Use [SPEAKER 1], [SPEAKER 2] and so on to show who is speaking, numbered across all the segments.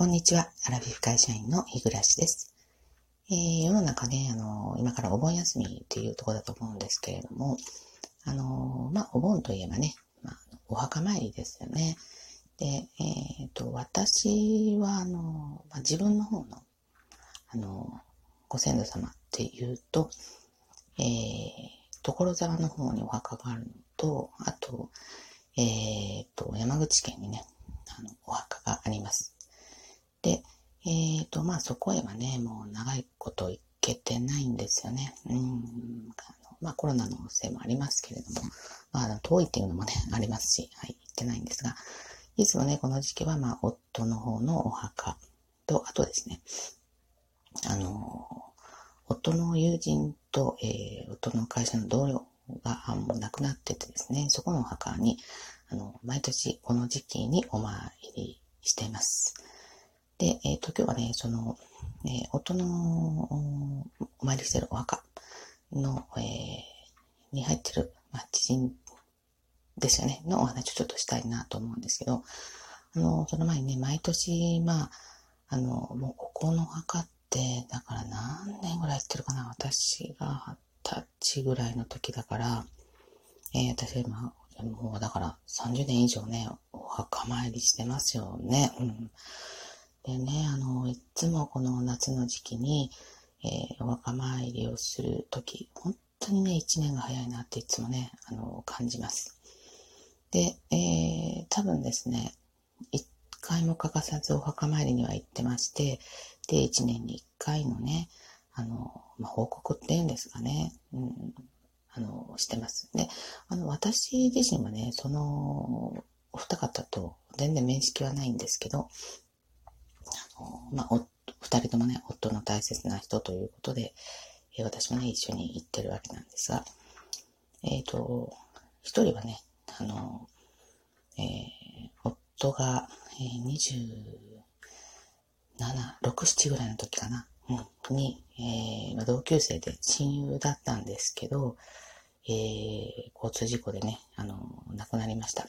[SPEAKER 1] こんにちは。アラフィフ会社員の日暮です。えー、世の中ね、あの、今からお盆休みっていうところだと思うんですけれども、あの、まあ、お盆といえばね、まあ、お墓参りですよね。で、えっ、ー、と、私は、あの、まあ、自分の方の、あの、ご先祖様っていうと、えー、所沢の方にお墓があるのと、あと、えっ、ー、と、山口県にね、あの、お墓があります。で、えっ、ー、と、まあそこへはね、もう長いこと行けてないんですよね。うん。あのまあコロナのせいもありますけれども、まあ遠いっていうのもね、ありますし、はい、行ってないんですが、いつもね、この時期はまあ夫の方のお墓と、あとですね、あの、夫の友人と、えー、夫の会社の同僚がもう亡くなっててですね、そこのお墓に、あの、毎年この時期にお参りしています。で、えっ、ー、と、今日はね、その、えー、夫のお参りしてるお墓の、えー、に入ってる、まあ、知人ですよね、のお話をちょっとしたいなと思うんですけど、あの、その前にね、毎年、まあ、あの、もうここの墓って、だから何年ぐらい行ってるかな私が二十歳ぐらいの時だから、えー、私は今、もうだから30年以上ね、お墓参りしてますよね。うん。でね、あの、いつもこの夏の時期に、えー、お墓参りをするとき、本当にね、一年が早いなっていつもね、あの、感じます。で、えー、多分ですね、一回も欠かさずお墓参りには行ってまして、で、一年に一回のね、あの、まあ、報告っていうんですかね、うん、あの、してます。で、あの、私自身はね、その、お二方と全然面識はないんですけど、まあ、お二人ともね、夫の大切な人ということで、えー、私もね、一緒に行ってるわけなんですが、えっ、ー、と、一人はね、あの、えー、夫が、えー、27、6、7ぐらいの時かな、うん、に、えー、同級生で親友だったんですけど、えー、交通事故でね、あの、亡くなりました。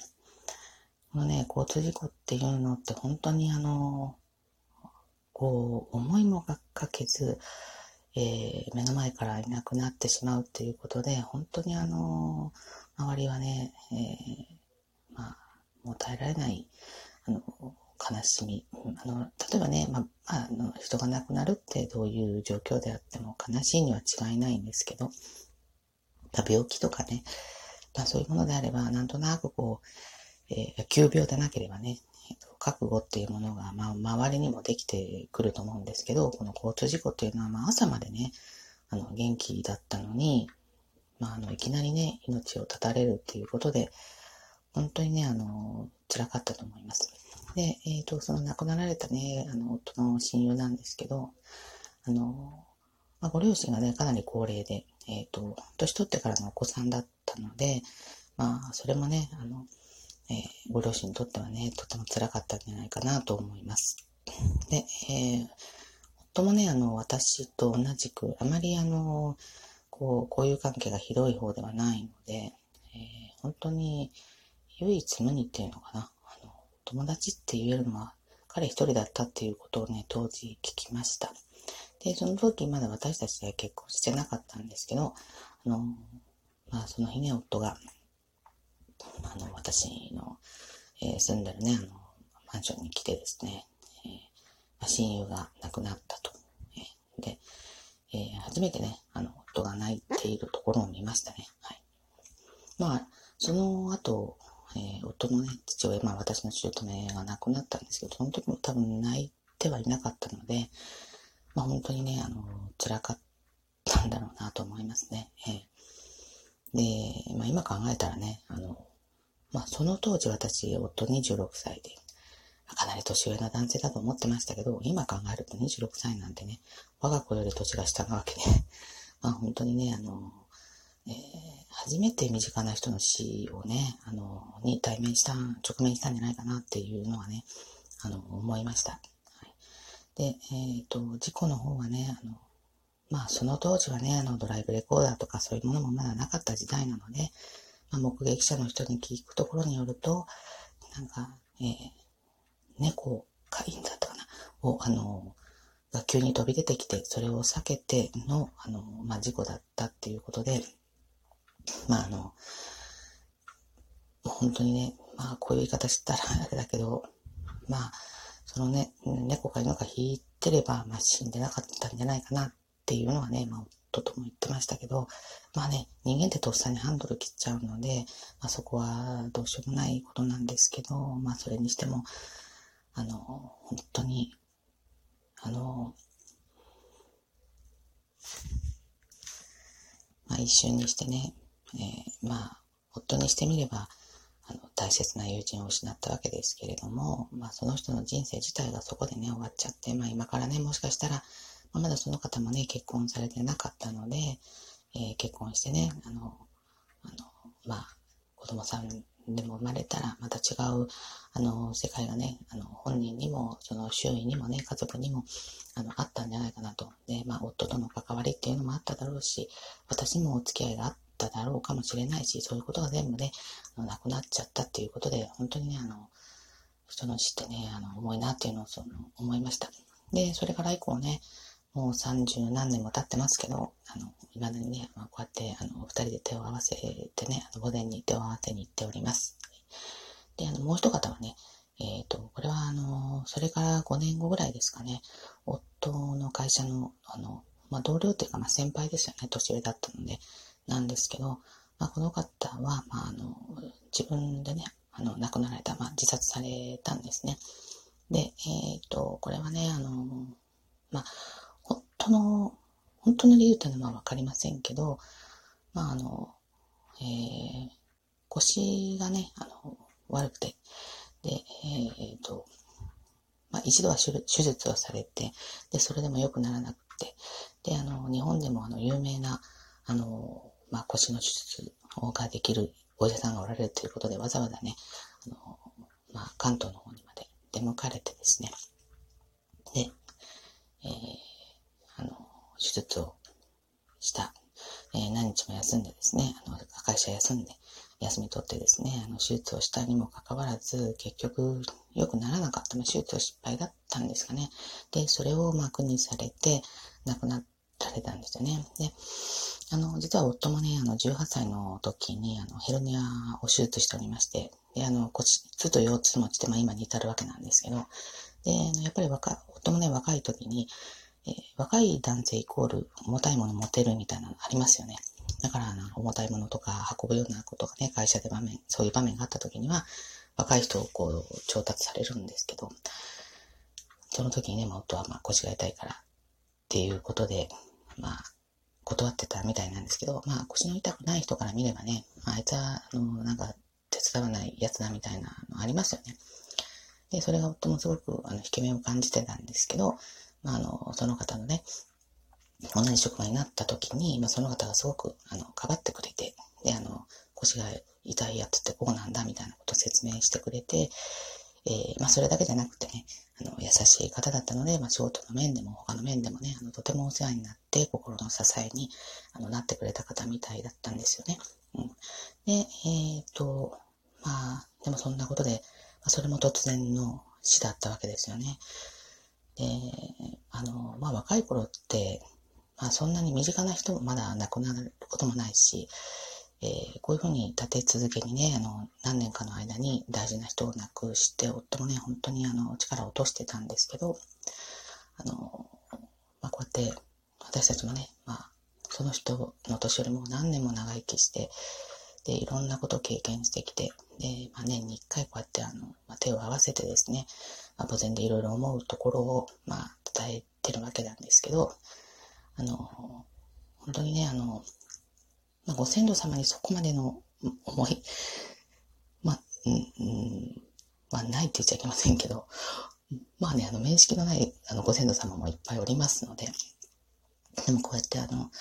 [SPEAKER 1] このね、交通事故っていうのって本当にあの、思いもがかけず、えー、目の前からいなくなってしまうっていうことで、本当にあの、周りはね、えー、まあ、もう耐えられない、あの、悲しみ。あの、例えばね、まあ、あの、人が亡くなるってどういう状況であっても悲しいには違いないんですけど、ま病気とかね、まあ、そういうものであれば、なんとなくこう、えー、急病でなければね、覚悟っていうものが、まあ、周りにもできてくると思うんですけど、この交通事故っていうのは、まあ、朝までね、あの、元気だったのに、まあ、あの、いきなりね、命を絶たれるっていうことで、本当にね、あの、辛かったと思います。で、えっ、ー、と、その亡くなられたね、あの、夫の親友なんですけど、あの、まあ、ご両親がね、かなり高齢で、えっ、ー、と、年取ってからのお子さんだったので、まあ、それもね、あの、えー、ご両親にとってはね、とても辛かったんじゃないかなと思います。で、えー、夫もね、あの、私と同じく、あまりあの、こう、交友関係がひどい方ではないので、えー、本当に唯一無二っていうのかな。あの、友達って言えるのは彼一人だったっていうことをね、当時聞きました。で、その時まだ私たちは結婚してなかったんですけど、あの、まあその日ね、夫があの、私の、えー、住んでるね、あの、マンションに来てですね、えー、親友が亡くなったと。えー、で、えー、初めてね、あの、夫が泣いているところを見ましたね。はい。まあ、その後、えー、夫のね、父親、まあ私の姑が亡くなったんですけど、その時も多分泣いてはいなかったので、まあ本当にね、あの、辛かったんだろうなと思いますね。えー、で、まあ今考えたらね、あの、まあ、その当時私、夫26歳で、かなり年上な男性だと思ってましたけど、今考えると26歳なんてね、我が子より年が下なわけで、まあ本当にね、あの、えー、初めて身近な人の死をね、あの、に対面した、直面したんじゃないかなっていうのはね、あの、思いました。はい、で、えっ、ー、と、事故の方はね、あの、まあその当時はね、あの、ドライブレコーダーとかそういうものもまだなかった時代なので、まあ、目撃者の人に聞くところによると、なんか、えー、猫、飼いんだったかな。を、あの、が急に飛び出てきて、それを避けての、あの、まあ、事故だったっていうことで、まあ、あの、本当にね、まあ、こういう言い方したらあれだけど、まあ、そのね、猫か犬か引いてれば、まあ、死んでなかったんじゃないかなっていうのはね、まあ、夫とも言ってましたけど、まあね、人間ってとっさにハンドル切っちゃうので、まあ、そこはどうしようもないことなんですけど、まあ、それにしても、あの、本当に、あの、まあ、一瞬にしてね、えー、まあ、夫にしてみれば、あの、大切な友人を失ったわけですけれども、まあ、その人の人生自体がそこでね、終わっちゃって、まあ、今からね、もしかしたら、ま、だその方もね、結婚されてなかったので、えー、結婚してね、あの、あの、まあ、子供さんでも生まれたら、また違う、あの、世界がね、あの、本人にも、その周囲にもね、家族にも、あの、あったんじゃないかなと。で、まあ、夫との関わりっていうのもあっただろうし、私もお付き合いがあっただろうかもしれないし、そういうことが全部ね、あのなくなっちゃったっていうことで、本当にね、あの、人の死ってね、あの、重いなっていうのをその思いました。で、それから以降ね、もう三十何年も経ってますけど、あの、未だにね、まあ、こうやって、あの、二人で手を合わせてね、あの、午前に手を合わせに行っております。で、あの、もう一方はね、えっ、ー、と、これはあの、それから5年後ぐらいですかね、夫の会社の、あの、まあ、同僚っていうか、まあ、先輩ですよね、年上だったので、なんですけど、まあ、この方は、まあ、あの、自分でね、あの、亡くなられた、まあ、自殺されたんですね。で、えっ、ー、と、これはね、あの、まあ、当の、本当の理由というのはわかりませんけど、まあ、あの、えー、腰がね、あの、悪くて、で、えっ、ー、と、まあ、一度は手術をされて、で、それでも良くならなくて、で、あの、日本でもあの、有名な、あの、まあ、腰の手術ができるお医者さんがおられるということで、わざわざね、あの、まあ、関東の方にまで出向かれてですね、で、えー、手術をした、えー、何日も休んでですね、あの、会社休んで、休み取ってですね、あの、手術をしたにもかかわらず、結局、良くならなかった。まあ、手術は失敗だったんですかね。で、それを、まあ、苦にされて、亡くなられたんですよね。で、あの、実は夫もね、あの、18歳の時に、あの、ヘルニアを手術しておりまして、で、あの、骨質と腰痛持ちで、まあ、今に至るわけなんですけど、で、やっぱり若、夫もね、若い時に、えー、若い男性イコール重たいもの持てるみたいなのありますよね。だから、あの、重たいものとか運ぶようなことがね、会社で場面、そういう場面があった時には、若い人をこう、調達されるんですけど、その時にね、夫はまあ腰が痛いからっていうことで、まあ、断ってたみたいなんですけど、まあ腰の痛くない人から見ればね、あ、あいつは、あの、なんか手伝わないやつだみたいなのありますよね。で、それが夫もすごく、あの、引け目を感じてたんですけど、まあ、あの、その方のね、同じ職場になった時に、まあ、その方がすごく、あの、かばってくれて、で、あの、腰が痛いやつってこうなんだみたいなことを説明してくれて、えー、まあ、それだけじゃなくてね、あの、優しい方だったので、まあ、仕事の面でも他の面でもね、あの、とてもお世話になって、心の支えに、あの、なってくれた方みたいだったんですよね。うん。で、えっ、と、まあ、でもそんなことで、まあ、それも突然の死だったわけですよね。で、あの、まあ、若い頃って、まあ、そんなに身近な人もまだ亡くなることもないし、えー、こういうふうに立て続けにね、あの、何年かの間に大事な人を亡くして、夫もね、本当にあの、力を落としてたんですけど、あの、まあ、こうやって、私たちもね、まあ、その人の年よりも何年も長生きして、で、いろんなことを経験してきて、で、まあ、年に一回こうやってあの、まあ、手を合わせてですね、まあ、墓前でいろいろ思うところを、まあ、伝えてるわけなんですけど、あの、本当にね、あの、まあ、ご先祖様にそこまでの思い、まあ、うん、まあ、ないって言っちゃいけませんけど、まあね、あの、面識のない、あの、ご先祖様もいっぱいおりますので、でもこうやってあの、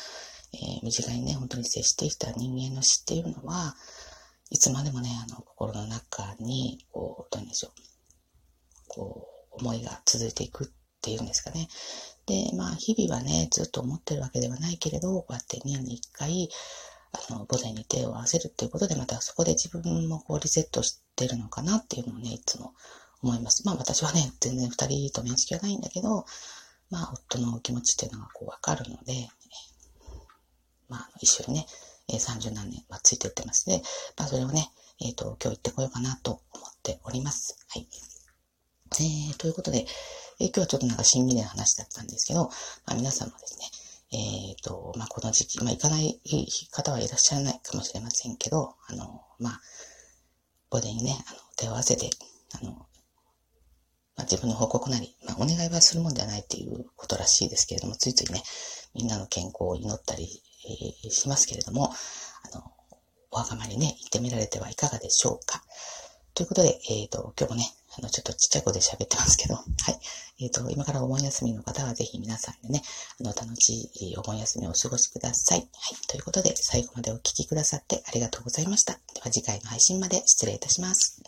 [SPEAKER 1] えー、身近にね、本当に接してきた人間の死っていうのは、いつまでもね、あの、心の中に、こう、どうでしょう、こう、思いが続いていくっていうんですかね。で、まあ、日々はね、ずっと思ってるわけではないけれど、こうやって年に一回、あの、母前に手を合わせるっていうことで、またそこで自分もこうリセットしてるのかなっていうのをね、いつも思います。まあ私はね、全然二人と面識はないんだけど、まあ夫の気持ちっていうのがこうわかるので、まあ一緒にね、30何年、まあ、ついていってますね。まあそれをね、えっ、ー、と、今日行ってこようかなと思っております。はい。えー、ということで、えー、今日はちょっとなんか新味な話だったんですけど、まあ皆さんもですね、えっ、ー、と、まあこの時期、まあ行かない方はいらっしゃらないかもしれませんけど、あの、まあ、ボディにね、あの、手を合わせて、あの、まあ、自分の報告なり、まあ、お願いはするもんではないっていうことらしいですけれども、ついついね、みんなの健康を祈ったり、えー、しますけれども、あの、お墓参りね、行ってみられてはいかがでしょうか。ということで、えっ、ー、と、今日もね、の、ちょっとちっちゃい子で喋ってますけど、はい。えっ、ー、と、今からお盆休みの方はぜひ皆さんでね、あの、楽しいお盆休みをお過ごしください。はい。ということで、最後までお聴きくださってありがとうございました。では次回の配信まで失礼いたします。